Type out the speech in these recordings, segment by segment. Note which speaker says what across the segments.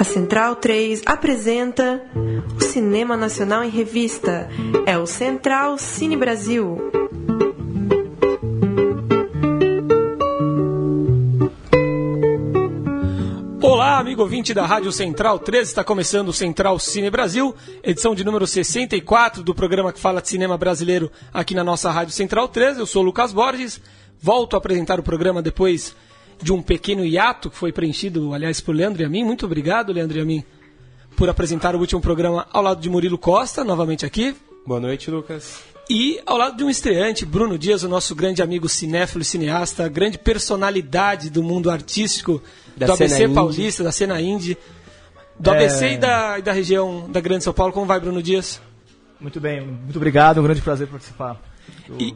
Speaker 1: A Central 3 apresenta o Cinema Nacional em Revista. É o Central Cine Brasil.
Speaker 2: Olá, amigo ouvinte da Rádio Central 3, está começando o Central Cine Brasil, edição de número 64 do programa que fala de cinema brasileiro aqui na nossa Rádio Central 3. Eu sou o Lucas Borges, volto a apresentar o programa depois de um pequeno hiato que foi preenchido, aliás, por Leandro e a mim. Muito obrigado, Leandro e a mim, por apresentar o último programa ao lado de Murilo Costa, novamente aqui.
Speaker 3: Boa noite, Lucas.
Speaker 2: E ao lado de um estreante, Bruno Dias, o nosso grande amigo cinéfilo e cineasta, grande personalidade do mundo artístico
Speaker 3: Da
Speaker 2: do
Speaker 3: cena
Speaker 2: ABC
Speaker 3: indie.
Speaker 2: paulista, da cena indie, do
Speaker 3: É.
Speaker 2: ABC e da, e da região da Grande São Paulo. Como vai, Bruno Dias?
Speaker 4: Muito bem, muito obrigado, um grande prazer participar do,
Speaker 2: E-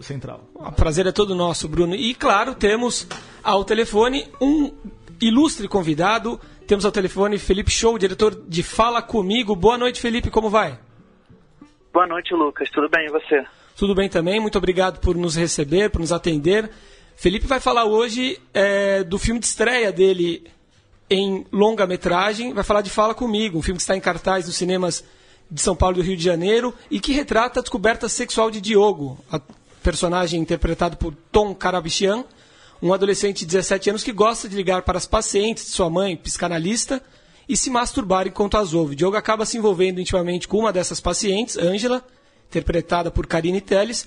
Speaker 4: Central.
Speaker 2: O prazer é todo nosso, Bruno. E claro, temos ao telefone um ilustre convidado. Temos ao telefone Felipe Show, diretor de Fala Comigo. Boa noite, Felipe, como vai?
Speaker 5: Boa noite, Lucas. Tudo bem e você?
Speaker 2: Tudo bem também, muito obrigado por nos receber, por nos atender. Felipe vai falar hoje é, do filme de estreia dele em longa-metragem, vai falar de Fala Comigo, um filme que está em cartaz nos cinemas de São Paulo e do Rio de Janeiro e que retrata a descoberta sexual de Diogo, personagem interpretado por Tom Karabichian, um adolescente de 17 anos que gosta de ligar para as pacientes de sua mãe, psicanalista, e se masturbar enquanto as ouve. Diogo acaba se envolvendo intimamente com uma dessas pacientes, Ângela, interpretada por Karine Telles,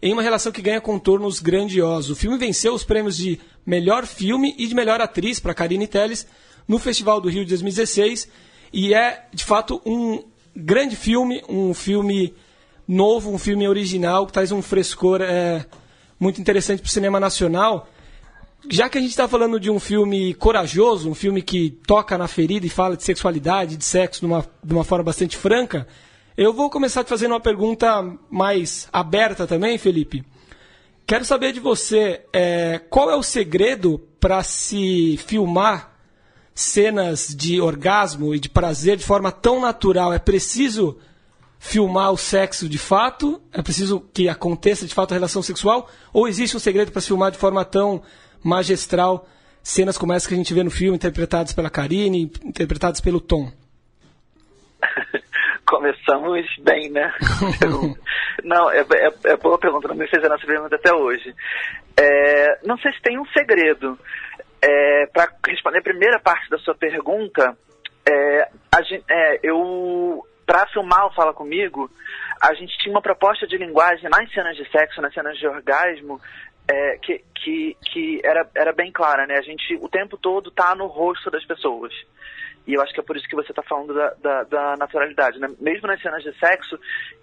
Speaker 2: em uma relação que ganha contornos grandiosos. O filme venceu os prêmios de melhor filme e de melhor atriz para Karine Telles no Festival do Rio de 2016 e é, de fato, um grande filme, um filme novo, um filme original que traz um frescor é, muito interessante para o cinema nacional. Já que a gente está falando de um filme corajoso, um filme que toca na ferida e fala de sexualidade, de sexo de uma, de uma forma bastante franca, eu vou começar te fazendo uma pergunta mais aberta também, Felipe. Quero saber de você é, qual é o segredo para se filmar cenas de orgasmo e de prazer de forma tão natural? É preciso filmar o sexo de fato? É preciso que aconteça de fato a relação sexual? Ou existe um segredo para se filmar de forma tão magistral cenas como essa que a gente vê no filme, interpretadas pela Karine, interpretadas pelo Tom?
Speaker 5: Começamos bem, né? não, é, é, é boa pergunta, não me fez essa pergunta até hoje. É, não sei se tem um segredo. É, Para responder a primeira parte da sua pergunta, é, a é, eu para filmar o Fala Comigo, a gente tinha uma proposta de linguagem nas cenas de sexo, nas cenas de orgasmo, é, que, que, que era, era bem clara, né? A gente o tempo todo tá no rosto das pessoas. E eu acho que é por isso que você está falando da, da, da naturalidade, né? Mesmo nas cenas de sexo,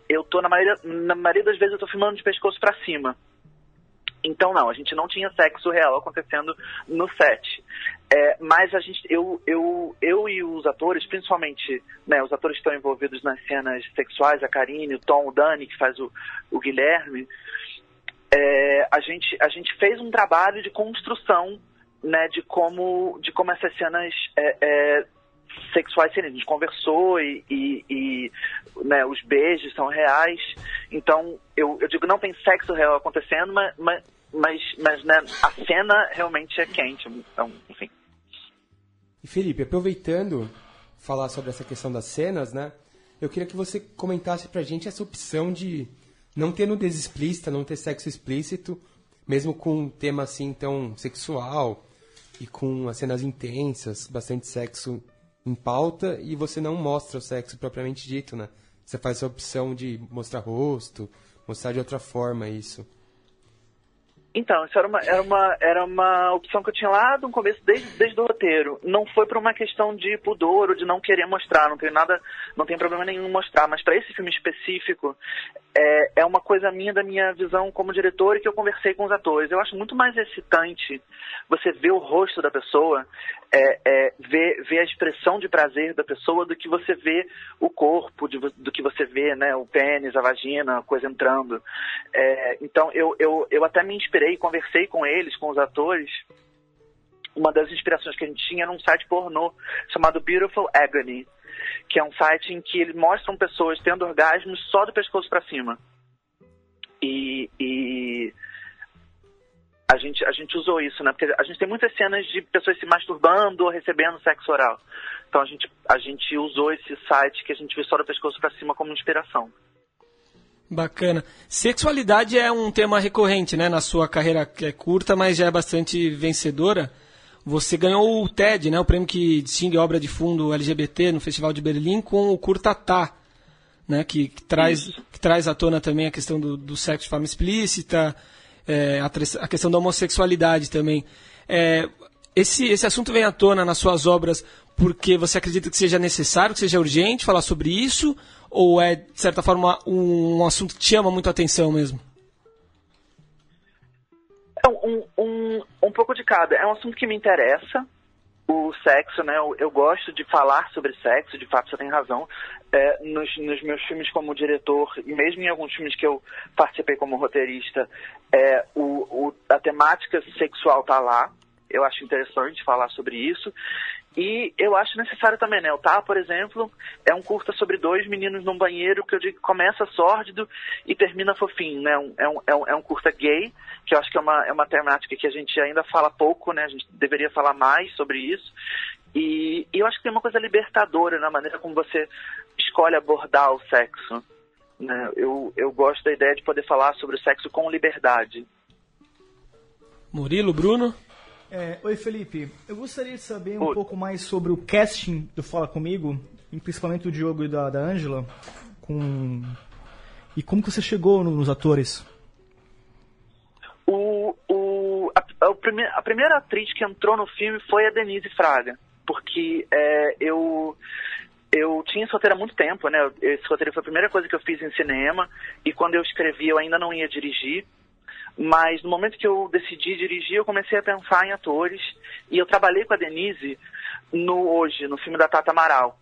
Speaker 5: eu tô na maioria, na maioria das vezes eu tô filmando de pescoço para cima. Então não, a gente não tinha sexo real acontecendo no set. É, mas a gente, eu, eu, eu e os atores, principalmente, né, os atores que estão envolvidos nas cenas sexuais, a Karine, o Tom, o Dani, que faz o, o Guilherme, é, a, gente, a gente fez um trabalho de construção né, de como de como essas cenas é, é, sexuais seriam. A gente conversou e, e, e, né, os beijos são reais. Então, eu, eu digo, não tem sexo real acontecendo, mas, mas, mas, mas, né, a cena realmente é quente. Então, enfim.
Speaker 3: Felipe, aproveitando falar sobre essa questão das cenas, né? Eu queria que você comentasse pra gente essa opção de não ter nudez explícita, não ter sexo explícito, mesmo com um tema assim tão sexual e com as cenas intensas, bastante sexo em pauta e você não mostra o sexo propriamente dito, né? Você faz essa opção de mostrar rosto, mostrar de outra forma isso.
Speaker 5: Então, isso era uma, era uma, era uma opção que eu tinha lá no começo, desde, desde o roteiro. Não foi por uma questão de pudor ou de não querer mostrar, não tem nada, não tem problema nenhum mostrar, mas para esse filme específico, é, é uma coisa minha, da minha visão como diretor e que eu conversei com os atores. Eu acho muito mais excitante você ver o rosto da pessoa, é, é, ver, ver a expressão de prazer da pessoa do que você vê o corpo, de do que você vê né, o pênis, a vagina, a coisa entrando. É, então eu, eu, eu até me inspirei, conversei com eles, com os atores. Uma das inspirações que a gente tinha era um site pornô chamado Beautiful Agony, que é um site em que eles mostram pessoas tendo orgasmos só do pescoço para cima. E, e a gente, a gente usou isso, né? Porque a gente tem muitas cenas de pessoas se masturbando ou recebendo sexo oral. Então a gente, a gente usou esse site que a gente viu só do pescoço para cima como inspiração.
Speaker 2: Bacana. Sexualidade é um tema recorrente, né, na sua carreira que é curta, mas já é bastante vencedora. Você ganhou o TED, né, o prêmio que distingue obra de fundo LGBT no Festival de Berlim com o Curta Tá, né, que, que traz, que traz à tona também a questão do, do sexo de forma explícita, é, a, a, questão da homossexualidade também. É, esse, esse assunto vem à tona nas suas obras porque você acredita que seja necessário, que seja urgente falar sobre isso? Ou é, de certa forma, um, um assunto que te chama muito a atenção mesmo?
Speaker 5: É um, um, um pouco de cada. É um assunto que me interessa, o sexo, né? Eu, eu, gosto de falar sobre sexo, de fato você tem razão. É, nos, nos, meus filmes como diretor, e mesmo em alguns filmes que eu participei como roteirista, é, o, o, a temática sexual tá lá. Eu acho interessante falar sobre isso. E eu acho necessário também, né? O Tá, por exemplo, é um curta sobre dois meninos num banheiro que eu digo que começa sórdido e termina fofinho, né? É um, é um, é um curta gay, que eu acho que é uma, é uma temática que a gente ainda fala pouco, né? A gente deveria falar mais sobre isso. E, e eu acho que tem uma coisa libertadora na maneira como você escolhe abordar o sexo. Né? Eu, eu gosto da ideia de poder falar sobre o sexo com liberdade.
Speaker 2: Murilo, Bruno?
Speaker 4: É, oi, Felipe. Eu gostaria de saber um oi. pouco mais sobre o casting do Fala Comigo, principalmente do Diogo e da, da Angela, com... e como que você chegou nos atores?
Speaker 5: O, o, a, a, a, primeira atriz que entrou no filme foi a Denise Fraga, porque é, eu eu tinha esse roteiro há muito tempo, né? Esse roteiro foi a primeira coisa que eu fiz em cinema e quando eu escrevi eu ainda não ia dirigir. Mas no momento que eu decidi dirigir, eu comecei a pensar em atores. E eu trabalhei com a Denise no Hoje, no filme da Tata Amaral.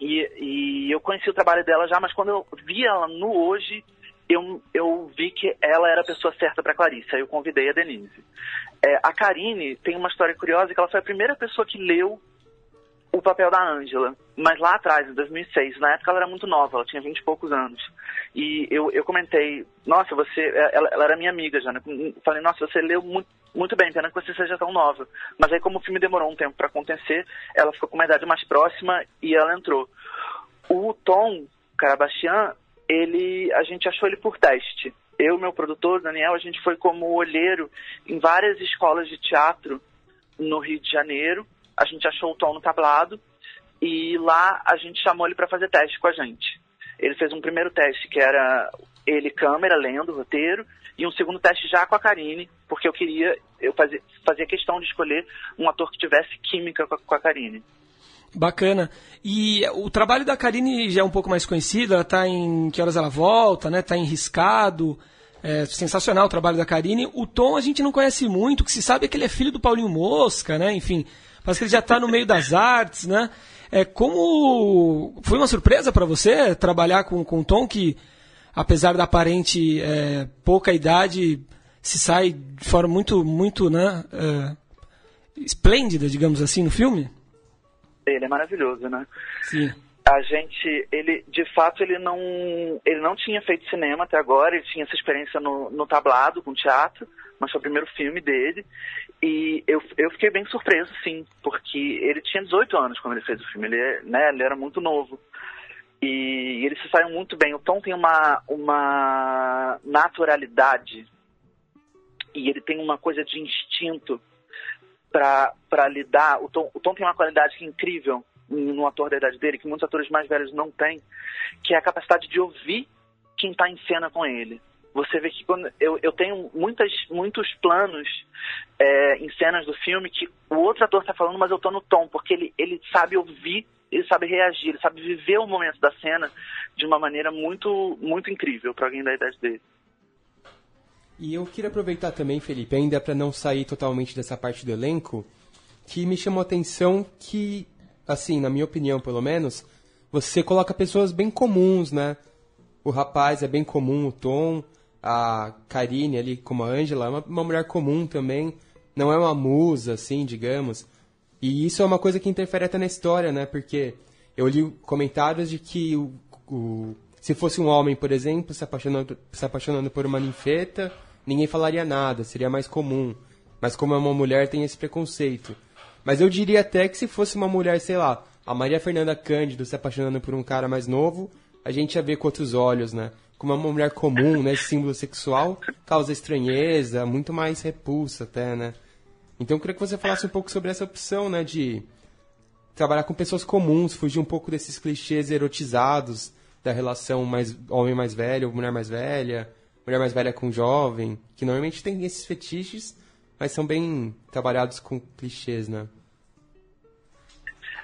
Speaker 5: E, e eu conheci o trabalho dela já, mas quando eu vi ela no Hoje, eu, eu vi que ela era a pessoa certa para Clarice. Aí eu convidei a Denise. É, a Karine tem uma história curiosa que ela foi a primeira pessoa que leu o papel da Ângela, mas lá atrás, em 2006, na época ela era muito nova, ela tinha 20 e poucos anos. E eu, eu comentei, nossa, você, é, ela, ela era minha amiga já, né? Falei, nossa, você leu muito, muito bem, pena que você seja tão nova. Mas aí, como o filme demorou um tempo para acontecer, ela ficou com uma idade mais próxima e ela entrou. O Tom Carabastian, ele, a gente achou ele por teste. Eu meu produtor, Daniel, a gente foi como olheiro em várias escolas de teatro no Rio de Janeiro a gente achou o Tom no tablado e lá a gente chamou ele para fazer teste com a gente. Ele fez um primeiro teste que era ele câmera lendo o roteiro e um segundo teste já com a Karine, porque eu queria, eu fazia, fazia questão de escolher um ator que tivesse química com a, com a Karine.
Speaker 2: Bacana. E o trabalho da Karine já é um pouco mais conhecido, ela está em Que Horas Ela Volta, né? Tá em Riscado. É sensacional o trabalho da Karine. O Tom a gente não conhece muito, o que se sabe é que ele é filho do Paulinho Mosca, né? Enfim, Parece que ele já está no meio das artes, né? É, como foi uma surpresa para você trabalhar com, com o Tom que, apesar da aparente é, pouca idade, se sai de forma muito, muito, né, é, esplêndida, digamos assim, no filme?
Speaker 5: Ele é maravilhoso, né?
Speaker 2: Sim.
Speaker 5: A gente, ele, de fato, ele não, ele não tinha feito cinema até agora, ele tinha essa experiência no, no tablado, com teatro, mas foi o primeiro filme dele. E eu, eu fiquei bem surpreso, sim, porque ele tinha 18 anos quando ele fez o filme, ele, né, ele era muito novo. E ele se saiu muito bem. O Tom tem uma, uma naturalidade e ele tem uma coisa de instinto para lidar. O Tom, o Tom tem uma qualidade que é incrível no ator da idade dele, que muitos atores mais velhos não têm, que é a capacidade de ouvir quem está em cena com ele você vê que quando eu, eu tenho muitas, muitos planos é, em cenas do filme que o outro ator está falando, mas eu estou no tom, porque ele, ele sabe ouvir, ele sabe reagir, ele sabe viver o momento da cena de uma maneira muito, muito incrível para alguém da idade dele.
Speaker 3: E eu queria aproveitar também, Felipe, ainda para não sair totalmente dessa parte do elenco, que me chamou a atenção que, assim, na minha opinião pelo menos, você coloca pessoas bem comuns, né? O rapaz é bem comum, o Tom, a Karine ali como a Angela é uma, uma, mulher comum também, não é uma musa, assim, digamos. E isso é uma coisa que interfere até na história, né? Porque eu li comentários de que o, o se fosse um homem, por exemplo, se apaixonando, se apaixonando por uma ninfeta, ninguém falaria nada, seria mais comum. Mas como é uma mulher, tem esse preconceito. Mas eu diria até que se fosse uma mulher, sei lá, a Maria Fernanda Cândido se apaixonando por um cara mais novo, a gente ia ver com outros olhos, né? Como uma mulher comum, né? Símbolo sexual causa estranheza, muito mais repulsa até, né? Então eu queria que você falasse um pouco sobre essa opção, né? De trabalhar com pessoas comuns, fugir um pouco desses clichês erotizados da relação mais homem mais velho, mulher mais velha, mulher mais velha com jovem, que normalmente tem esses fetiches, mas são bem trabalhados com clichês, né?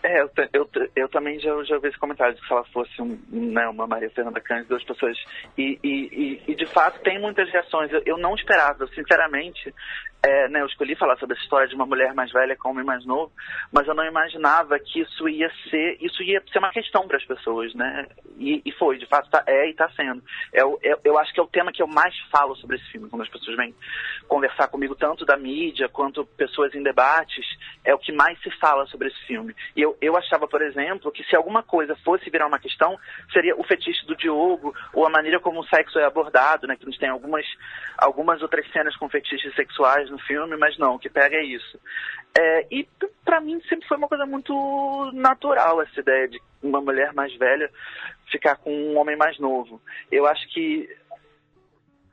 Speaker 5: É, eu, eu, eu também já, já ouvi esse comentário de que se ela fosse um, né, uma Maria Fernanda Cândido, duas pessoas. E, e, e, e, de fato tem muitas reações. Eu, eu não esperava, sinceramente, é, né, eu escolhi falar sobre essa história de uma mulher mais velha com um homem mais novo, mas eu não imaginava que isso ia ser, isso ia ser uma questão para as pessoas, né? E, e, foi, de fato, tá, é e está sendo. É, é, eu acho que é o tema que eu mais falo sobre esse filme, quando as pessoas vêm conversar comigo, tanto da mídia quanto pessoas em debates, é o que mais se fala sobre esse filme. E eu, eu achava, por exemplo, que se alguma coisa fosse virar uma questão, seria o fetiche do Diogo, ou a maneira como o sexo é abordado, né? Que a gente tem algumas, algumas outras cenas com fetiches sexuais no filme, mas não, o que pega é isso. É, e para mim sempre foi uma coisa muito natural essa ideia de uma mulher mais velha ficar com um homem mais novo. Eu acho que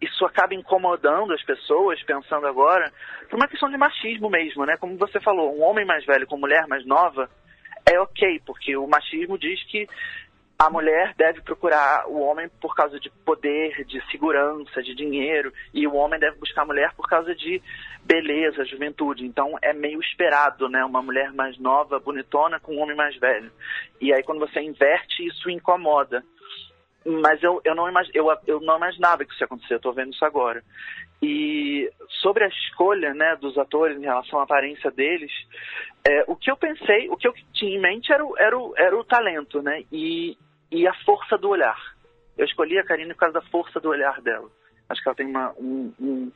Speaker 5: isso acaba incomodando as pessoas, pensando agora, por uma questão de machismo mesmo, né? Como você falou, um homem mais velho com mulher mais nova é ok, porque o machismo diz que a mulher deve procurar o homem por causa de poder, de segurança, de dinheiro, e o homem deve buscar a mulher por causa de beleza, juventude. Então é meio esperado, né? Uma mulher mais nova, bonitona, com um homem mais velho. E aí quando você inverte, isso incomoda. Mas eu, eu, não, imag, eu, eu não imaginava que isso ia acontecer, eu tô vendo isso agora. E sobre a escolha né, dos atores em relação à aparência deles, é, o que eu pensei, o que eu tinha em mente era o, era o, era o talento, né? E, e a força do olhar. Eu escolhi a Karine por causa da força do olhar dela. Acho que ela tem uma, um, um,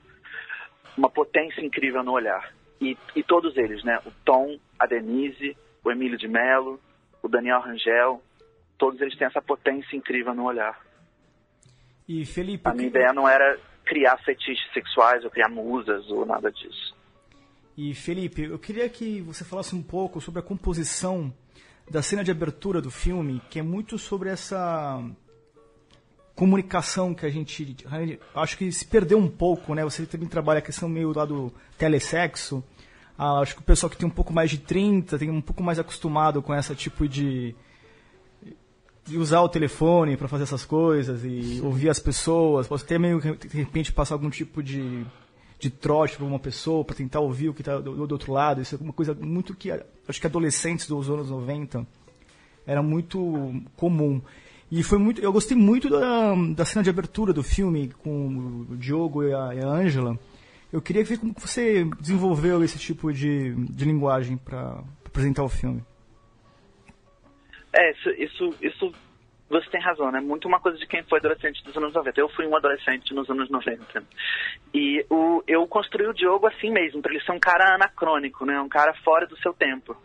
Speaker 5: uma potência incrível no olhar. E, e todos eles, né? O Tom, a Denise, o Emílio de Mello, o Daniel Rangel, todos eles têm essa potência incrível no olhar.
Speaker 4: E Felipe,
Speaker 5: a minha ideia não era criar fetiches sexuais ou criar musas ou nada disso.
Speaker 4: E Felipe, eu queria que você falasse um pouco sobre a composição da cena de abertura do filme, que é muito sobre essa comunicação que a gente acho que se perdeu um pouco, né? Você também trabalha a questão meio lá do telesexo. Ah, acho que o pessoal que tem um pouco mais de 30 tem um pouco mais acostumado com esse tipo de, de usar o telefone para fazer essas coisas e ouvir as pessoas. Pode ter meio de repente passar algum tipo de de trote para uma pessoa, para tentar ouvir o que está do, do, outro lado. Isso é uma coisa muito que acho que adolescentes dos anos 90 era muito comum. E foi muito, eu gostei muito da, da cena de abertura do filme com o Diogo e a Ângela. Eu queria ver como você desenvolveu esse tipo de, de linguagem para apresentar o filme.
Speaker 5: É, isso, isso, isso você tem razão, né? Muito uma coisa de quem foi adolescente dos anos 90. Eu fui um adolescente nos anos 90. E o, eu construí o Diogo assim mesmo, para ele ser um cara anacrônico, né? Um cara fora do seu tempo.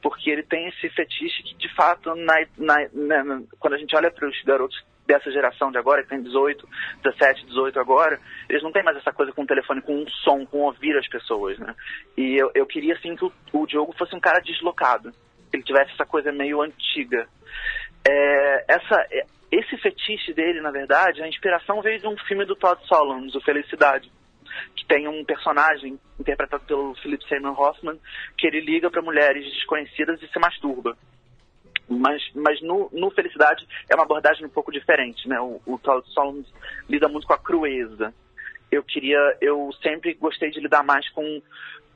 Speaker 5: Porque ele tem esse fetiche que, de fato, na, na, na, quando a gente olha para os garotos dessa geração de agora, que tem 18, 17, 18 agora, eles não têm mais essa coisa com o telefone, com um som, com ouvir as pessoas, né? E eu, eu queria, assim, que o, o Diogo fosse um cara deslocado. Que ele tivesse essa coisa meio antiga. É, essa, é, esse fetiche dele, na verdade, a inspiração veio de um filme do Todd Solondz, o Felicidade, que tem um personagem interpretado pelo Philip Seymour Hoffman que ele liga para mulheres desconhecidas e se masturba. Mas, mas no, no, Felicidade é uma abordagem um pouco diferente, né? O, o Todd Solondz lida muito com a crueza. Eu queria, eu sempre gostei de lidar mais com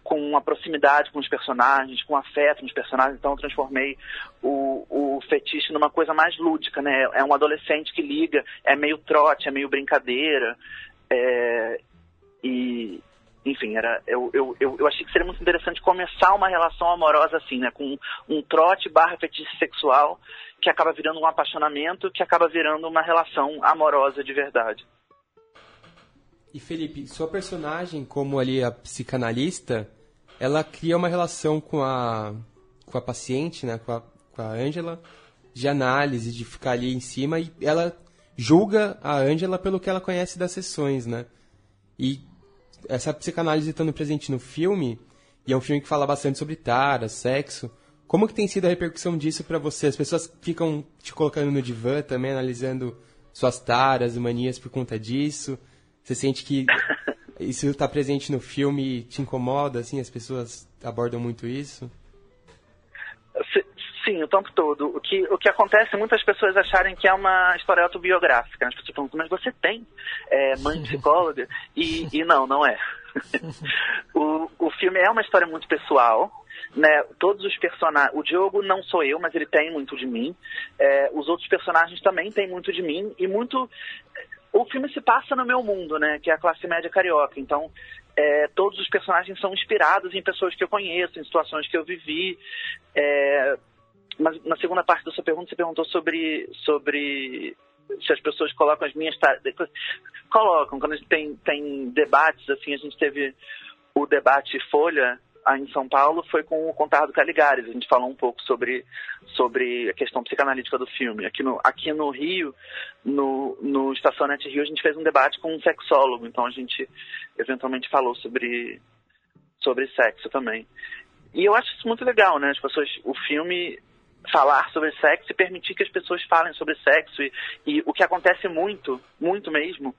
Speaker 5: com a proximidade com os personagens, com afeto nos personagens, então eu transformei o, o fetiche numa coisa mais lúdica, né? É um adolescente que liga, é meio trote, é meio brincadeira, é, e enfim, era, eu, eu, eu, eu, achei que seria muito interessante começar uma relação amorosa assim, né? Com um trote barra fetiche sexual que acaba virando um apaixonamento, que acaba virando uma relação amorosa de verdade.
Speaker 3: E Felipe, sua personagem, como ali a psicanalista, ela cria uma relação com a, com a paciente, né, com a, com a Angela, de análise, de ficar ali em cima, e ela julga a Angela pelo que ela conhece das sessões, né? E essa psicanálise estando presente no filme, e é um filme que fala bastante sobre tara, sexo, como que tem sido a repercussão disso para você? As pessoas ficam te colocando no divã também, analisando suas taras, manias por conta disso? Você sente que isso está presente no filme te incomoda, assim, as pessoas abordam muito isso?
Speaker 5: Sim, o tempo todo. O que, o que acontece é muitas pessoas acharem que é uma história autobiográfica. As pessoas perguntam, mas você tem é, mãe psicóloga? E, e não, não é. o, o filme é uma história muito pessoal. Né, todos os personagens. O Diogo não sou eu, mas ele tem muito de mim. É, os outros personagens também têm muito de mim. E muito. O filme se passa no meu mundo, né? Que é a classe média carioca. Então, é, todos os personagens são inspirados em pessoas que eu conheço, em situações que eu vivi. É, mas na segunda parte da sua pergunta, você perguntou sobre, sobre se as pessoas colocam as minhas tarefas. Colocam, quando a gente tem, tem debates, assim, a gente teve o debate Folha em São Paulo, foi com o Contardo Caligares. A gente falou um pouco sobre, sobre a questão psicanalítica do filme. Aqui no, aqui no Rio, no, no Estacionante Rio, a gente fez um debate com um sexólogo, então a gente eventualmente falou sobre, sobre sexo também. E eu acho isso muito legal, né? As pessoas, o filme falar sobre sexo e permitir que as pessoas falem sobre sexo. E, e, o que acontece muito, muito mesmo,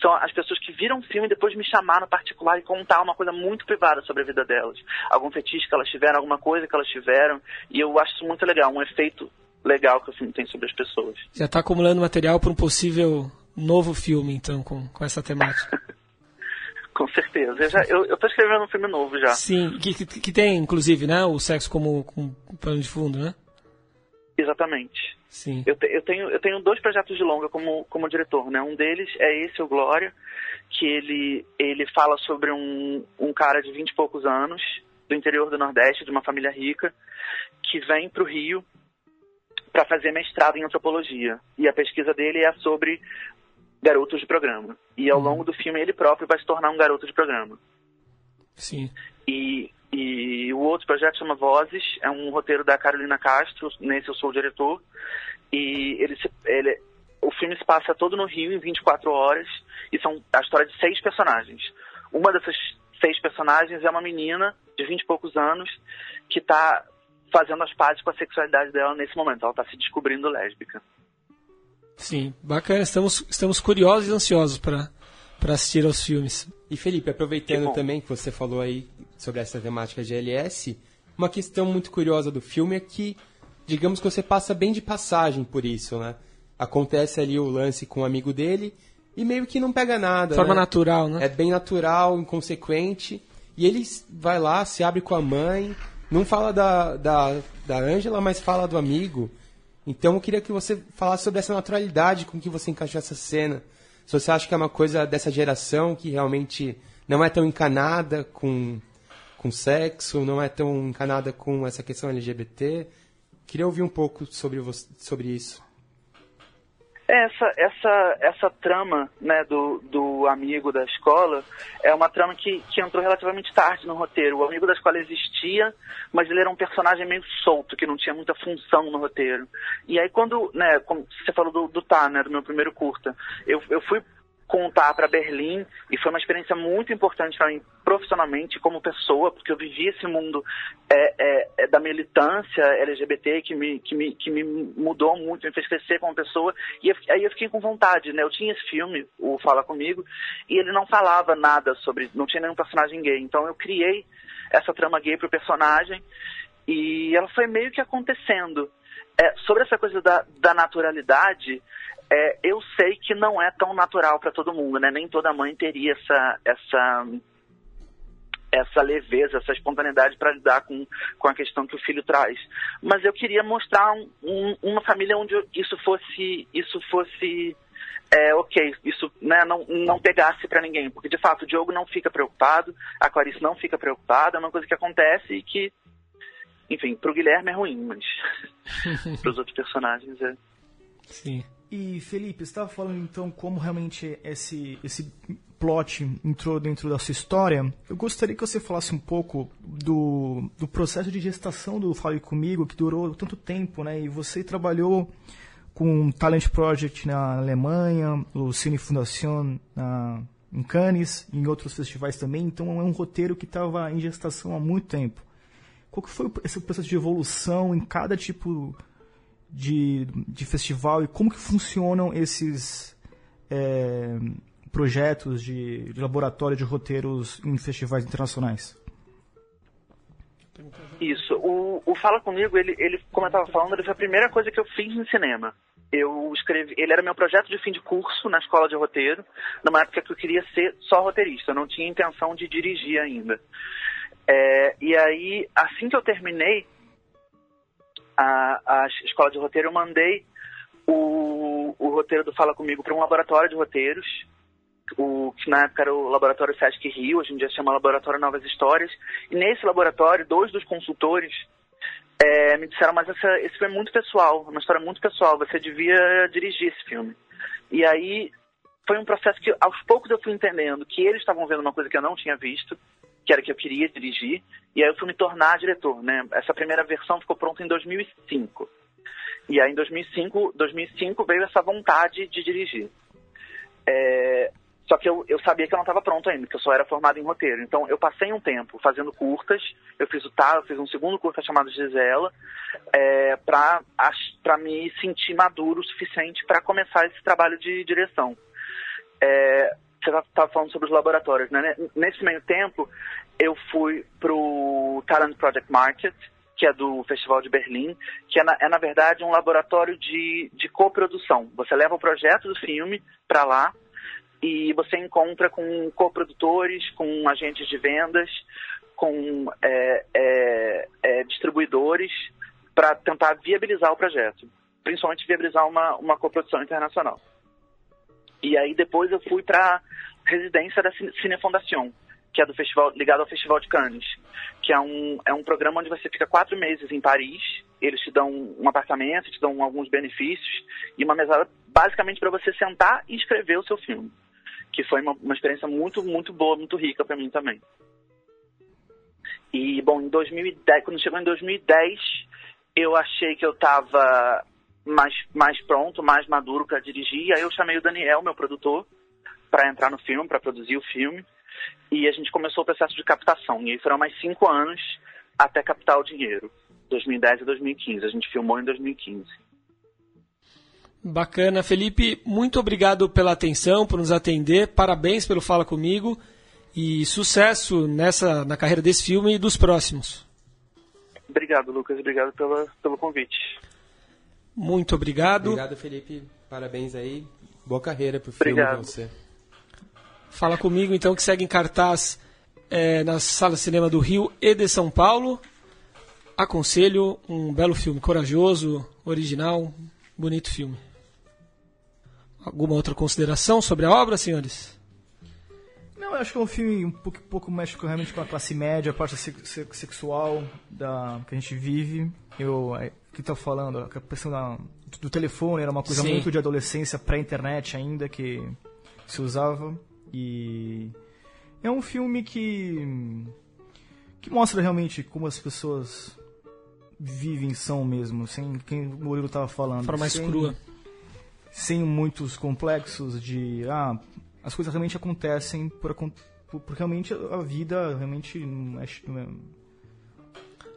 Speaker 5: são as pessoas que viram o filme e depois me chamar no particular e contar uma coisa muito privada sobre a vida delas. Algum fetiche que elas tiveram, alguma coisa que elas tiveram. E eu acho isso muito legal, um efeito legal que o filme tem sobre as pessoas.
Speaker 2: Já está acumulando material para um possível novo filme, então, com, com essa temática.
Speaker 5: Com certeza. Eu, já, eu, eu tô escrevendo um filme novo já.
Speaker 2: Sim, que, que, que tem, inclusive, né, o sexo como, como pano de fundo, né?
Speaker 5: Exatamente.
Speaker 2: Sim.
Speaker 5: Eu, te, eu, tenho, eu tenho dois projetos de longa como, como diretor, né? Um deles é esse, o Glória, que ele, ele fala sobre um, um cara de vinte e poucos anos, do interior do Nordeste, de uma família rica, que vem para o Rio para fazer mestrado em antropologia. E a pesquisa dele é sobre garotos de programa. E ao uhum. longo do filme ele próprio vai se tornar um garoto de programa.
Speaker 2: Sim.
Speaker 5: E e o outro projeto chama Vozes, é um roteiro da Carolina Castro, nesse eu sou o diretor. E ele, ele, o filme se passa todo no Rio em 24 horas e são a história de seis personagens. Uma dessas seis personagens é uma menina de 20 e poucos anos que está fazendo as pazes com a sexualidade dela nesse momento. Ela está se descobrindo lésbica.
Speaker 2: Sim, bacana. Estamos, estamos curiosos e ansiosos para assistir aos filmes.
Speaker 3: E Felipe, aproveitando também que você falou aí sobre essa temática de LS, uma questão muito curiosa do filme é que, digamos que você passa bem de passagem por isso, né? Acontece ali o lance com um amigo dele e meio que não pega nada. De
Speaker 2: forma
Speaker 3: né?
Speaker 2: natural, né?
Speaker 3: É bem natural, inconsequente. E ele vai lá, se abre com a mãe, não fala da, da, da Angela, mas fala do amigo. Então eu queria que você falasse sobre essa naturalidade com que você encaixou essa cena. Se você acha que é uma coisa dessa geração que realmente não é tão encanada com com sexo, não é tão encanada com essa questão LGBT. Queria ouvir um pouco sobre, você, sobre isso.
Speaker 5: Essa, essa, essa trama né, do, do amigo da escola é uma trama que, que entrou relativamente tarde no roteiro. O amigo da escola existia, mas ele era um personagem meio solto, que não tinha muita função no roteiro. E aí quando, né, como você falou do, do Tá, né, do meu primeiro curta, eu, eu fui contar para Berlim. E foi uma experiência muito importante para mim profissionalmente como pessoa porque eu vivi esse mundo é, é, é, da militância LGBT que me, que, me, que me mudou muito me fez crescer como pessoa. E eu, aí eu fiquei com vontade né? Eu tinha esse filme o Fala comigo e ele não falava nada sobre não tinha nenhum personagem gay. Então eu criei essa trama gay para o personagem e ela foi meio que acontecendo é, sobre essa coisa da, da naturalidade é, eu sei que não é tão natural para todo mundo, né? Nem toda mãe teria essa, essa, essa leveza, essa espontaneidade para lidar com, com a questão que o filho traz. Mas eu queria mostrar um, um, uma família onde isso fosse, isso fosse é, ok, isso né, não, não pegasse para ninguém, porque de fato o Diogo não fica preocupado, a Clarice não fica preocupada, é uma coisa que acontece e que, enfim, para o Guilherme é ruim, mas para os outros personagens é.
Speaker 2: Sim.
Speaker 4: E Felipe, você estava falando então como realmente esse, esse plot entrou dentro da sua história. Eu gostaria que você falasse um pouco do, do processo de gestação do Fale Comigo, que durou tanto tempo, né? E você trabalhou com o Talent Project na Alemanha, o Cine Fundação na, em Cannes, em outros festivais também, então é um roteiro que estava em gestação há muito tempo. Qual que foi esse processo de evolução em cada tipo de, de festival e como que funcionam esses é, projetos de, de laboratório de roteiros em festivais internacionais?
Speaker 5: Isso. O, o Fala Comigo, ele, ele, como eu estava falando, ele foi a primeira coisa que eu fiz no cinema. Eu escrevi, ele era meu projeto de fim de curso na escola de roteiro, numa época que eu queria ser só roteirista, eu não tinha intenção de dirigir ainda. É, e aí, assim que eu terminei a, a escola de roteiro, eu mandei o, o roteiro do Fala Comigo para um laboratório de roteiros, o que na época era o Laboratório Sesc Rio, hoje em dia se chama Laboratório Novas Histórias. E nesse laboratório, dois dos consultores é, me disseram, mas essa, esse filme é muito pessoal, uma história muito pessoal, você devia dirigir esse filme. E aí foi um processo que aos poucos eu fui entendendo que eles estavam vendo uma coisa que eu não tinha visto, que era que eu queria dirigir, e aí eu fui me tornar diretor, né? Essa primeira versão ficou pronta em 2005. E aí em 2005, 2005 veio essa vontade de dirigir. É, só que eu, eu sabia que eu não estava pronto ainda, que eu só era formado em roteiro. Então eu passei um tempo fazendo curtas, eu fiz o TAR, eu fiz um segundo curta chamado Gisela, é, para me sentir maduro o suficiente para começar esse trabalho de direção. É, você estava tá, falando sobre os laboratórios, né? Nesse meio tempo, eu fui para o Talent Project Market, que é do Festival de Berlim, que é na, é, na verdade, um laboratório de, de coprodução. Você leva o projeto do filme para lá, e você encontra com coprodutores, com agentes de vendas, com é, é, é, distribuidores para tentar viabilizar o projeto, principalmente viabilizar uma, uma coprodução internacional. E aí depois eu fui para residência da Cine Fundação, que é do festival ligado ao Festival de Cannes, que é um, é um programa onde você fica quatro meses em Paris, eles te dão um apartamento, te dão alguns benefícios e uma mesada basicamente para você sentar e escrever o seu filme que foi uma, uma experiência muito, muito boa, muito rica para mim também. E, bom, em 2010, quando chegou em 2010, eu achei que eu estava mais, mais pronto, mais maduro para dirigir. Aí eu chamei o Daniel, meu produtor, para entrar no filme, para produzir o filme. E a gente começou o processo de captação. E aí foram mais cinco anos até captar o dinheiro. 2010 e 2015. A gente filmou em 2015.
Speaker 2: Bacana. Felipe, muito obrigado pela atenção, por nos atender. Parabéns pelo Fala Comigo. E sucesso nessa na carreira desse filme e dos próximos.
Speaker 5: Obrigado, Lucas. Obrigado pela, pelo convite.
Speaker 2: Muito obrigado.
Speaker 3: Obrigado, Felipe. Parabéns aí. Boa carreira pro filme obrigado. você.
Speaker 2: Fala comigo, então, que segue em cartaz é, nas salas de cinema do Rio e de São Paulo. Aconselho um belo filme, corajoso, original, bonito filme. Alguma outra consideração sobre a obra, senhores?
Speaker 4: Eu acho que é um filme um pouco, pouco mexe realmente com a classe média, a parte sexual da, que a gente vive. Eu, é, que tá falando, a questão da, do telefone era uma coisa Sim. muito de adolescência, pré-internet ainda, que se usava. E é um filme que, que mostra realmente como as pessoas vivem são mesmo, sem quem o Murilo estava falando. De
Speaker 2: forma mais sem, crua
Speaker 4: sem muitos complexos de ah, as coisas realmente acontecem por, por, por realmente a vida realmente não é, não é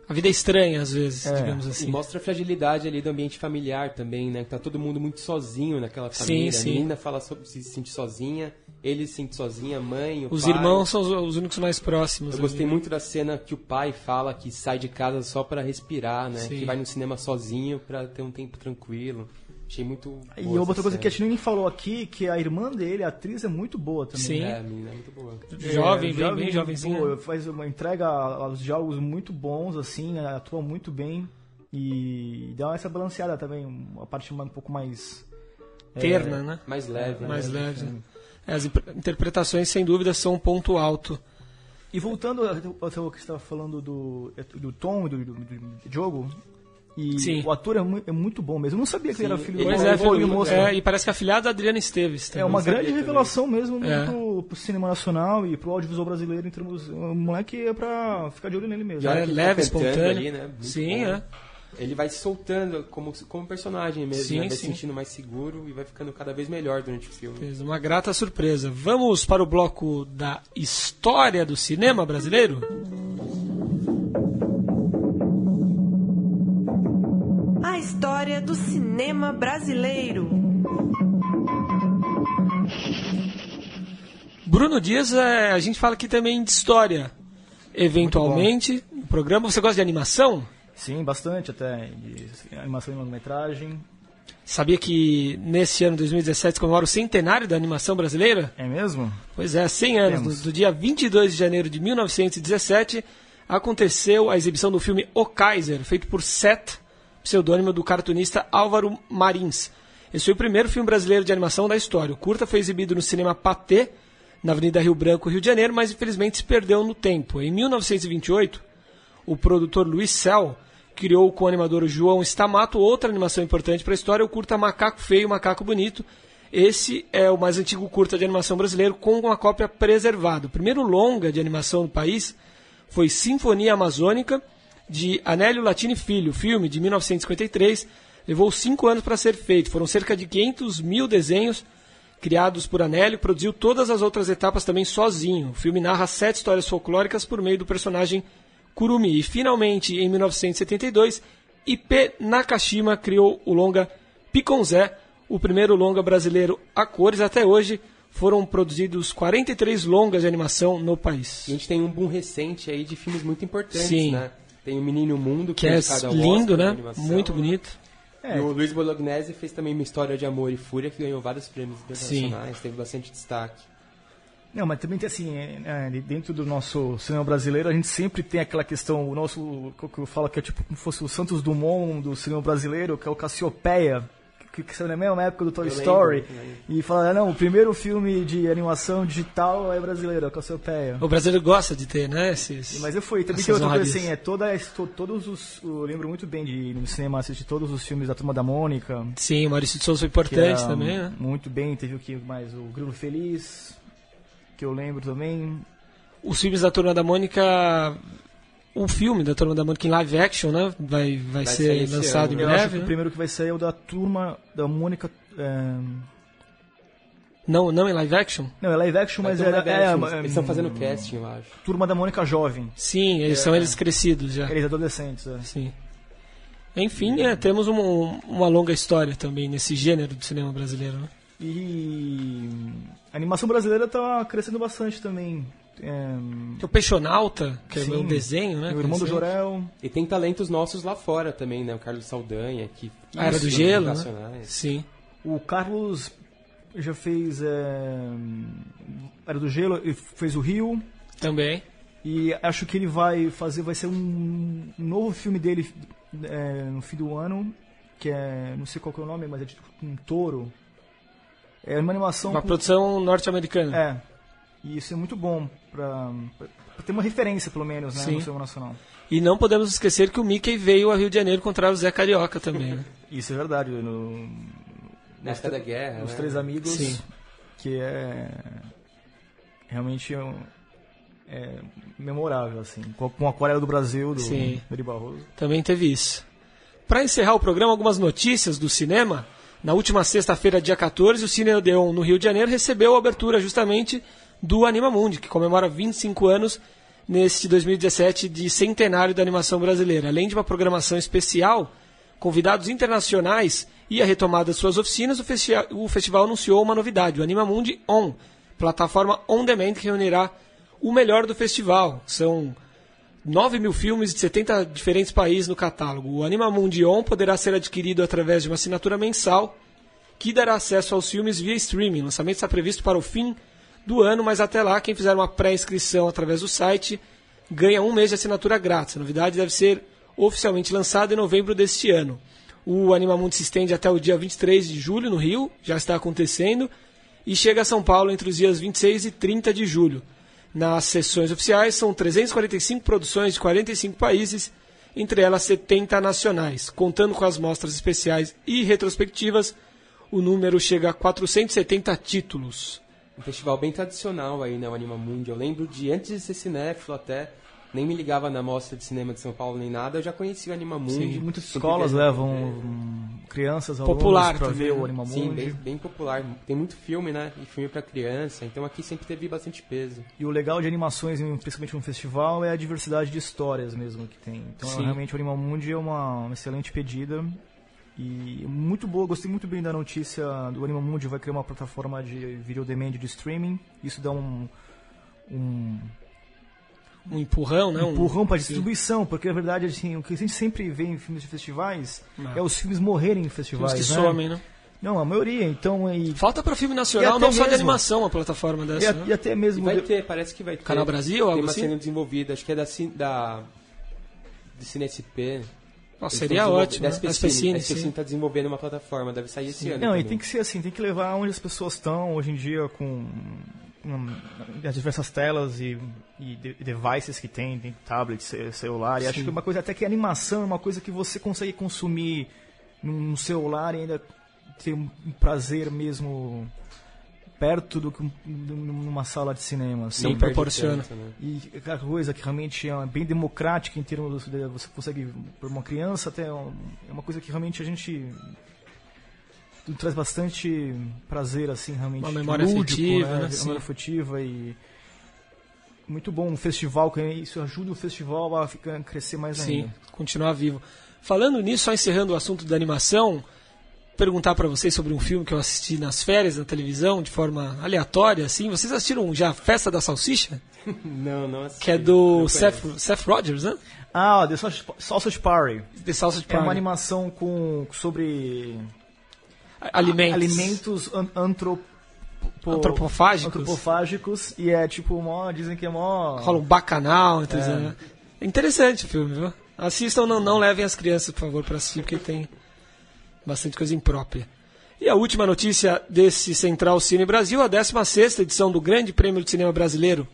Speaker 2: a vida é estranha, às vezes, é. digamos assim.
Speaker 3: E mostra a fragilidade ali do ambiente familiar também, né? Que tá todo mundo muito sozinho naquela família. Sim, sim. A menina fala sobre se sentir sozinha, ele se sente sozinha, a mãe, o
Speaker 2: Os
Speaker 3: pai.
Speaker 2: irmãos são os, os, únicos mais próximos.
Speaker 3: Eu gostei muito da cena que o pai fala que sai de casa só para respirar, né? Sim. Que vai no cinema sozinho para ter um tempo tranquilo. Achei muito.
Speaker 4: E outra coisa que a Tini falou aqui, que a irmã dele, a atriz, é muito boa também.
Speaker 2: Sim.
Speaker 3: É, a menina é muito boa.
Speaker 2: Jovem, é, bem, bem jovenzinha. Boa,
Speaker 4: faz uma entrega aos diálogos muito bons, assim, atua muito bem. E dá essa balanceada também, uma parte um pouco mais.
Speaker 2: É, Terna, é, né?
Speaker 3: Mais leve.
Speaker 2: Mais né? leve. É, as interpretações, sem dúvida, são um ponto alto.
Speaker 4: E voltando ao que você estava falando do, do Tom e do, do, do jogo, e Sim. o ator é, mu é, muito bom mesmo. Eu não sabia que Sim. ele era filho
Speaker 2: pois
Speaker 4: do
Speaker 2: é, foi, moço. É, e parece que é afilhado da Adriana Esteves.
Speaker 4: Também. É uma grande revelação também. mesmo é. pro, pro cinema nacional e pro audiovisual brasileiro em termos. O moleque é pra ficar de olho nele mesmo.
Speaker 2: Já é leve, espontâneo. Ali, né? Sim, bom. é.
Speaker 3: Ele vai se soltando como, como personagem mesmo,
Speaker 2: Sim,
Speaker 3: né? vai se sentindo mais seguro e vai ficando cada vez melhor durante o filme.
Speaker 2: Fez uma grata surpresa. Vamos para o bloco da história do cinema brasileiro?
Speaker 1: História do cinema brasileiro.
Speaker 2: Bruno Dias, é, a gente fala aqui também de história. Eventualmente, no programa. Você gosta de animação?
Speaker 4: Sim, bastante até. De animação e longa-metragem.
Speaker 2: Sabia que nesse ano 2017 se comemora o centenário da animação brasileira?
Speaker 4: É mesmo?
Speaker 2: Pois é, 100 anos.
Speaker 4: Temos.
Speaker 2: Do, do dia 22 de janeiro de 1917 aconteceu a exibição do filme O Kaiser, feito por Seth, pseudônimo do cartunista Álvaro Marins. Esse foi o primeiro filme brasileiro de animação da história. O curta foi exibido no cinema Patê, na Avenida Rio Branco, Rio de Janeiro, mas infelizmente se perdeu no tempo. Em 1928, o produtor Luiz Cel criou com o animador João Stamato outra animação importante para a história, o curta Macaco Feio, Macaco Bonito. Esse é o mais antigo curta de animação brasileiro com uma cópia preservada. O primeiro longa de animação no país foi Sinfonia Amazônica, de Anélio Latini Filho, filme de 1953. Levou cinco anos para ser feito. Foram cerca de 500 mil desenhos criados por Anélio, produziu todas as outras etapas também sozinho. O filme narra sete histórias folclóricas por meio do personagem Kurumi. E finalmente, em 1972, IP Nakashima criou o longa Piconzé, o primeiro longa brasileiro a cores. Até hoje foram produzidos 43 longas de animação no país.
Speaker 3: A gente tem um boom recente aí de filmes muito importantes,
Speaker 2: Sim.
Speaker 3: né? Tem o Menino Mundo,
Speaker 2: Que é
Speaker 3: indicado ao
Speaker 2: lindo,
Speaker 3: Oscar
Speaker 2: né? Muito bonito.
Speaker 3: E o Luiz Bolognese fez também uma história de amor e fúria que ganhou vários prêmios internacionais, teve bastante destaque.
Speaker 4: Não, mas também tem assim, é, é, dentro do nosso cinema brasileiro, a gente sempre tem aquela questão, o nosso, o que eu falo que é tipo como se fosse o Santos Dumont do cinema brasileiro, que é o Cassiopeia, que, que saiu na mesma época do Toy
Speaker 3: Eu
Speaker 4: Story,
Speaker 3: lembro.
Speaker 4: e fala, não, o primeiro filme de animação digital é brasileiro, é o Cassiopeia.
Speaker 2: O brasileiro gosta de ter, né? Esses...
Speaker 4: Mas eu fui, também tem outra coisa assim, é toda, a- to- todos os, eu lembro muito bem de no cinema assistir todos os filmes da Turma da Mônica,
Speaker 2: Sim, o Maurício de Souza foi
Speaker 4: que
Speaker 2: importante
Speaker 4: era
Speaker 2: também, né?
Speaker 4: muito bem, teve o que mais, o Grilo Feliz, que eu lembro também,
Speaker 2: Os filmes da Turma da Mônica. O filme da Turma da Mônica em live action, né? Vai, vai,
Speaker 3: Vai
Speaker 2: ser lançado
Speaker 3: ano,
Speaker 2: em
Speaker 4: Eu acho
Speaker 2: breve.
Speaker 4: que o
Speaker 2: né?
Speaker 4: primeiro que vai sair é o da turma da Mônica. é,
Speaker 2: Não, não em live action?
Speaker 4: Não, é live action,
Speaker 3: Vai
Speaker 4: mas
Speaker 3: ter um
Speaker 4: é,
Speaker 3: live
Speaker 4: é,
Speaker 3: action,
Speaker 4: é,
Speaker 3: Eles estão fazendo casting, eu acho.
Speaker 4: Turma da Mônica jovem.
Speaker 2: Sim, eles são eles crescidos já.
Speaker 4: Eles adolescentes. é.
Speaker 2: Sim. Enfim, é, temos um- uma longa história também nesse gênero do cinema brasileiro. Né?
Speaker 4: E a animação brasileira tá crescendo bastante também. É,
Speaker 2: Tem o Peixonauta, que é
Speaker 4: Sim.
Speaker 2: um desenho, né?
Speaker 4: o irmão do. Jorel.
Speaker 3: E tem talentos nossos lá fora também, né? O Carlos Saldanha, que...
Speaker 2: A Era do Gelo, né? Sim.
Speaker 4: O Carlos já fez. É, Era do Gelo, ele fez o Rio.
Speaker 2: Também.
Speaker 4: E acho que ele vai fazer, vai ser um novo filme dele é, no fim do ano, que é, não sei qual que é o nome, mas é tipo um touro. É uma animação
Speaker 2: Uma
Speaker 4: com-
Speaker 2: produção norte-americana.
Speaker 4: É. E isso é muito bom pra ter uma referência, pelo menos, né,
Speaker 2: Sim.
Speaker 4: no cinema nacional.
Speaker 2: E não podemos esquecer que o Mickey veio ao Rio de Janeiro encontrar o Zé Carioca também, né?
Speaker 4: Isso é verdade. No,
Speaker 3: Na época da guerra,
Speaker 4: Os
Speaker 3: né?
Speaker 4: Três Amigos,
Speaker 2: Sim.
Speaker 4: que é realmente um- é memorável, assim. Com com a aquarela do Brasil, do
Speaker 2: Sim.
Speaker 4: Meri Barroso.
Speaker 2: Também teve isso. Para encerrar o programa, algumas notícias do cinema. Na última sexta-feira, dia 14, o Cine Odeon, no Rio de Janeiro, recebeu a abertura justamente do Anima Mundi, que comemora 25 anos neste 2017 de centenário da animação brasileira. Além de uma programação especial, convidados internacionais e a retomada de suas oficinas, o, festi- o festival anunciou uma novidade, o Anima Mundi On, plataforma on demand que reunirá o melhor do festival. São 9 mil filmes de 70 diferentes países no catálogo. O Anima Mundi On poderá ser adquirido através de uma assinatura mensal que dará acesso aos filmes via streaming. O lançamento está previsto para o fim do ano, mas até lá, quem fizer uma pré-inscrição através do site ganha um mês de assinatura grátis. A novidade deve ser oficialmente lançada em novembro deste ano. O Anima Mundi se estende até o dia 23 de julho no Rio, já está acontecendo, e chega a São Paulo entre os dias 26 e 30 de julho. Nas sessões oficiais são 345 produções de 45 países, entre elas 70 nacionais. Contando com as mostras especiais e retrospectivas, o número chega a 470 títulos.
Speaker 3: Um festival bem tradicional aí, né? O Anima Mundi. Eu lembro de, antes de ser cinéfilo até, nem me ligava na Mostra de Cinema de São Paulo nem nada, eu já conhecia o Animamundi.
Speaker 4: Sim, muitas escolas
Speaker 3: viajava,
Speaker 4: levam
Speaker 3: é.
Speaker 4: crianças,
Speaker 2: Popular também,
Speaker 4: ver
Speaker 2: né?
Speaker 4: o Animamundi.
Speaker 3: Sim, bem, bem popular. Tem muito filme, né? E filme pra criança, então aqui sempre teve bastante peso.
Speaker 4: E o legal de animações, principalmente no festival, é a diversidade de histórias mesmo que tem. Então,
Speaker 2: Sim.
Speaker 4: realmente, o Animamundi é uma, uma excelente pedida. E muito boa, gostei muito bem da notícia do Animamundi vai criar uma plataforma de video demand de streaming. Isso dá um, um
Speaker 2: Um empurrão, né? Um-
Speaker 4: empurrão para
Speaker 2: Sim.
Speaker 4: distribuição, porque na verdade assim, o que a gente sempre vê em filmes de festivais
Speaker 2: Ah.
Speaker 4: é os filmes morrerem em
Speaker 2: Filmes
Speaker 4: festivais.
Speaker 2: que
Speaker 4: né?
Speaker 2: somem, né?
Speaker 4: Não, a maioria. Então, e,
Speaker 2: Falta para filme
Speaker 4: E
Speaker 2: nacional, não só de
Speaker 4: mesmo-
Speaker 2: animação, uma plataforma
Speaker 4: e,
Speaker 2: dessa.
Speaker 4: a-
Speaker 2: né?
Speaker 4: e até
Speaker 3: E
Speaker 4: mesmo.
Speaker 3: vai
Speaker 4: de-
Speaker 3: ter, parece que vai ter.
Speaker 2: Canal Brasil,
Speaker 3: Tem
Speaker 2: algo
Speaker 3: uma
Speaker 2: assim?
Speaker 3: sendo desenvolvida, acho que é da, da do CineSP.
Speaker 2: Nossa, seria ótimo. Né?
Speaker 3: A SPCine
Speaker 2: sim.
Speaker 3: tá desenvolvendo uma plataforma, deve sair esse ano.
Speaker 4: Não, e
Speaker 3: também.
Speaker 4: tem que ser assim, tem que levar onde as pessoas estão hoje em dia com as diversas telas e, e de- devices que tem, tem tablet, ce- celular. E acho que uma coisa até que a animação é uma coisa que você consegue consumir num celular e ainda ter um prazer mesmo perto do que um- numa sala de cinema. assim.
Speaker 2: Sim,
Speaker 3: Não
Speaker 2: proporciona.
Speaker 3: né?
Speaker 4: E aquela coisa que realmente é bem democrática em termos de você consegue para uma criança até é uma coisa que realmente a gente traz bastante prazer assim realmente
Speaker 2: Uma memória
Speaker 4: lúdico,
Speaker 2: afetiva,
Speaker 4: né?
Speaker 2: né? Sim.
Speaker 4: memória afetiva e muito bom um festival que isso ajuda o festival a ficar crescer mais
Speaker 2: Sim,
Speaker 4: ainda.
Speaker 2: continuar vivo. Falando nisso, só encerrando o assunto da animação, perguntar para vocês sobre um filme que eu assisti nas férias na televisão, de forma aleatória, assim. Vocês assistiram já Festa da Salsicha?
Speaker 3: Não, não assisti.
Speaker 2: Que é do Seth. Seth Rogers, né?
Speaker 4: Ah, The Sausage, Sausage Party.
Speaker 2: The Sausage
Speaker 4: É uma
Speaker 2: Party.
Speaker 4: animação com sobre
Speaker 2: Alimentos.
Speaker 4: alimentos an- antropo-
Speaker 2: Antropofágicos.
Speaker 4: antropofágicos e é tipo mó, dizem que é mó
Speaker 2: Rola um bacanal entre os- né? É interessante o filme, viu? Assistam, não, não levem as crianças, por favor, para assistir, porque tem bastante coisa imprópria. E a última notícia desse Central Cine Brasil, a 16ª edição do Grande Prêmio de Cinema Brasileiro,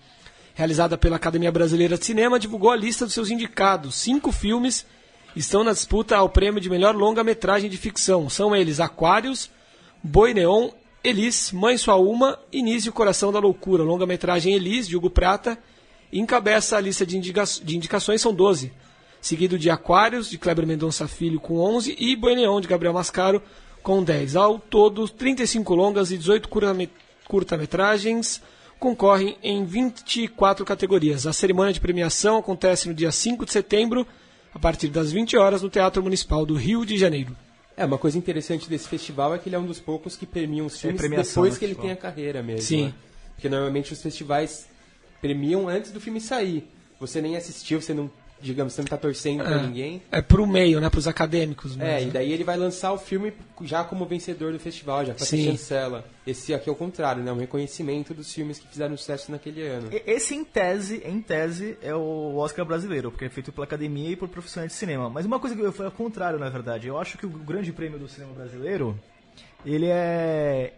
Speaker 2: realizada pela Academia Brasileira de Cinema, divulgou a lista dos seus indicados. Cinco filmes estão na disputa ao prêmio de melhor longa-metragem de ficção. São eles Aquários, Boi Neon, Elis, Mãe Sua Uma, e o Coração da Loucura. Longa-metragem Elis, de Hugo Prata, encabeça a lista de, indica de indicações, são 12. Seguido de Aquários, de Kleber Mendonça Filho, com 11, e Boi Neon, de Gabriel Mascaro, com 10. Ao todo, 35 longas e 18 curta- curta-metragens concorrem em 24 categorias. A cerimônia de premiação acontece no dia 5 de setembro, a partir das 20 horas, no Teatro Municipal do Rio de Janeiro.
Speaker 3: É, uma coisa interessante desse festival é que ele é um dos poucos que premiam os filmes
Speaker 4: premiação
Speaker 3: depois
Speaker 4: no
Speaker 3: que ele tem a carreira mesmo.
Speaker 2: Sim.
Speaker 3: né? Porque normalmente os festivais premiam antes do filme sair. Você nem assistiu, você não, digamos, você não tá torcendo pra ninguém.
Speaker 2: É pro meio, né? Pros acadêmicos.
Speaker 3: É,
Speaker 2: mesmo.
Speaker 3: e daí ele vai lançar o filme já como vencedor do festival, já com essa
Speaker 2: Sim.
Speaker 3: chancela. Esse aqui é o contrário, né? Um reconhecimento dos filmes que fizeram sucesso naquele ano.
Speaker 4: Esse, em tese, em tese, é o Oscar brasileiro, porque é feito pela academia e por profissionais de cinema. Mas uma coisa que eu foi ao contrário, na verdade. Eu acho que o grande prêmio do cinema brasileiro, ele é.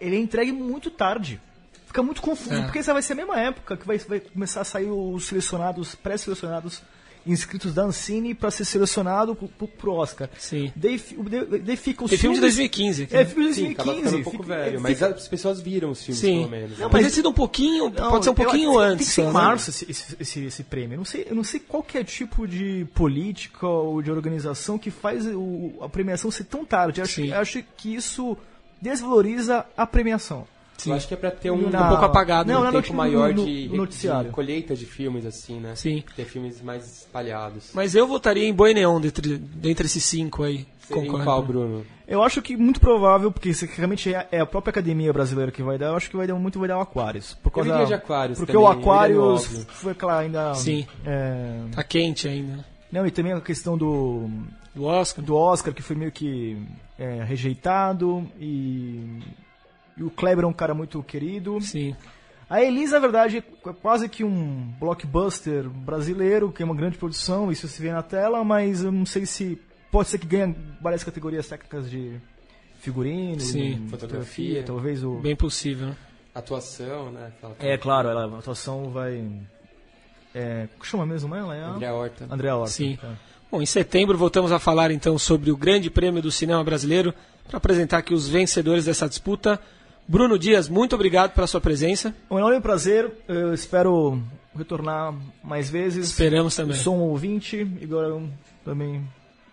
Speaker 4: Ele é entregue muito tarde. Fica muito confuso,
Speaker 2: É.
Speaker 4: porque essa vai ser a mesma época que vai, vai começar a sair os selecionados, pré-selecionados, inscritos da Ancine para ser selecionado pro, pro, pro Oscar.
Speaker 2: Sim.
Speaker 4: Daí, daí, daí fica os
Speaker 2: Tem filme de
Speaker 4: filmes-
Speaker 2: 2015 aqui.
Speaker 4: É,
Speaker 2: né?
Speaker 4: filme de
Speaker 3: Sim, acaba
Speaker 4: 2015.
Speaker 3: ficando um pouco
Speaker 4: fica-
Speaker 3: velho,
Speaker 4: fica-
Speaker 3: mas as pessoas viram os filmes,
Speaker 2: Sim.
Speaker 3: pelo menos. né?
Speaker 4: Não,
Speaker 2: Pode
Speaker 4: mas-
Speaker 2: sido um pouquinho,
Speaker 4: Não,
Speaker 2: pode ser um
Speaker 4: eu-
Speaker 2: pouquinho
Speaker 4: tem-
Speaker 2: antes.
Speaker 4: Tem que ser em
Speaker 2: né?
Speaker 4: março esse, esse, esse, esse prêmio. Eu não, sei, eu não sei qual que é tipo de política ou de organização que faz o- a premiação ser tão tarde. Eu acho,
Speaker 2: Sim.
Speaker 4: eu acho que isso desvaloriza a premiação.
Speaker 2: Sim.
Speaker 3: Eu acho que é pra ter um,
Speaker 4: Na-
Speaker 2: um pouco apagado,
Speaker 4: Não,
Speaker 3: um tempo maior
Speaker 4: no-
Speaker 3: de,
Speaker 4: no noticiário.
Speaker 3: de colheita de filmes, assim, né?
Speaker 2: Sim.
Speaker 3: Ter filmes mais espalhados.
Speaker 2: Mas eu votaria em Boi Neon dentre, dentre esses cinco aí.
Speaker 3: Seria
Speaker 2: Concordo.
Speaker 3: qual, Bruno?
Speaker 4: Eu acho que muito provável, porque realmente é é a própria academia brasileira que vai dar, eu acho que vai dar muito vai dar o Aquarius. Por causa,
Speaker 3: iria de Aquarius
Speaker 4: Porque
Speaker 3: também,
Speaker 4: o
Speaker 3: eu
Speaker 4: Aquarius foi, claro, ainda...
Speaker 2: Sim.
Speaker 4: é,
Speaker 2: Tá quente ainda.
Speaker 4: não, e também a questão do,
Speaker 2: Do Oscar.
Speaker 4: do Oscar, que foi meio que é, rejeitado, e, e o Kleber é um cara muito querido.
Speaker 2: Sim.
Speaker 4: A Elis, na verdade, é quase que um blockbuster brasileiro, que é uma grande produção, isso se vê na tela, mas eu não sei se. Pode ser que ganhe várias categorias técnicas de figurino,
Speaker 2: Sim.
Speaker 3: Fotografia.
Speaker 4: talvez o.
Speaker 2: Bem possível. né?
Speaker 3: Atuação, né?
Speaker 4: É, claro, ela, a atuação vai. É, como chama mesmo ela? É a
Speaker 3: André Horta.
Speaker 4: Andrea Horta.
Speaker 2: Sim.
Speaker 4: tá.
Speaker 2: Bom, em setembro voltamos a falar então sobre o Grande Prêmio do Cinema Brasileiro para apresentar aqui os vencedores dessa disputa. Bruno Dias, muito obrigado pela sua presença.
Speaker 4: Um enorme prazer, eu espero retornar mais vezes.
Speaker 2: Esperamos também.
Speaker 4: Sou um ouvinte e agora um, também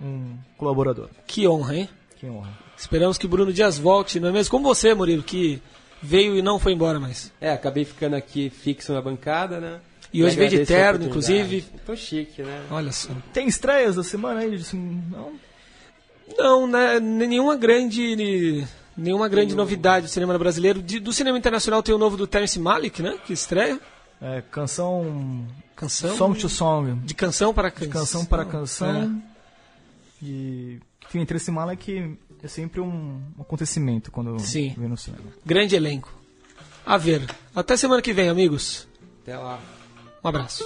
Speaker 4: um colaborador.
Speaker 2: Que honra, hein?
Speaker 4: Que honra.
Speaker 2: Esperamos que Bruno Dias volte, não é mesmo? Como você, Murilo, que veio e não foi embora mais.
Speaker 3: É, acabei ficando aqui fixo na bancada, né?
Speaker 2: E hoje veio de terno, inclusive.
Speaker 3: Tô chique, né?
Speaker 2: Olha só.
Speaker 4: Tem estreias da semana aí? Assim, não?
Speaker 2: Não, né, nenhuma grande nenhuma grande novidade do cinema brasileiro. De- do cinema internacional tem o novo do Terence Malick, né? Que estreia.
Speaker 4: É, canção.
Speaker 2: Canção.
Speaker 4: Song to Song.
Speaker 2: De canção para canção.
Speaker 4: Canção para canção.
Speaker 2: É.
Speaker 4: E o que me interessa mal é que é sempre um acontecimento quando
Speaker 2: Sim.
Speaker 4: vem no cinema.
Speaker 2: Grande elenco. A ver. Até semana que vem, amigos.
Speaker 3: Até lá.
Speaker 2: Um abraço.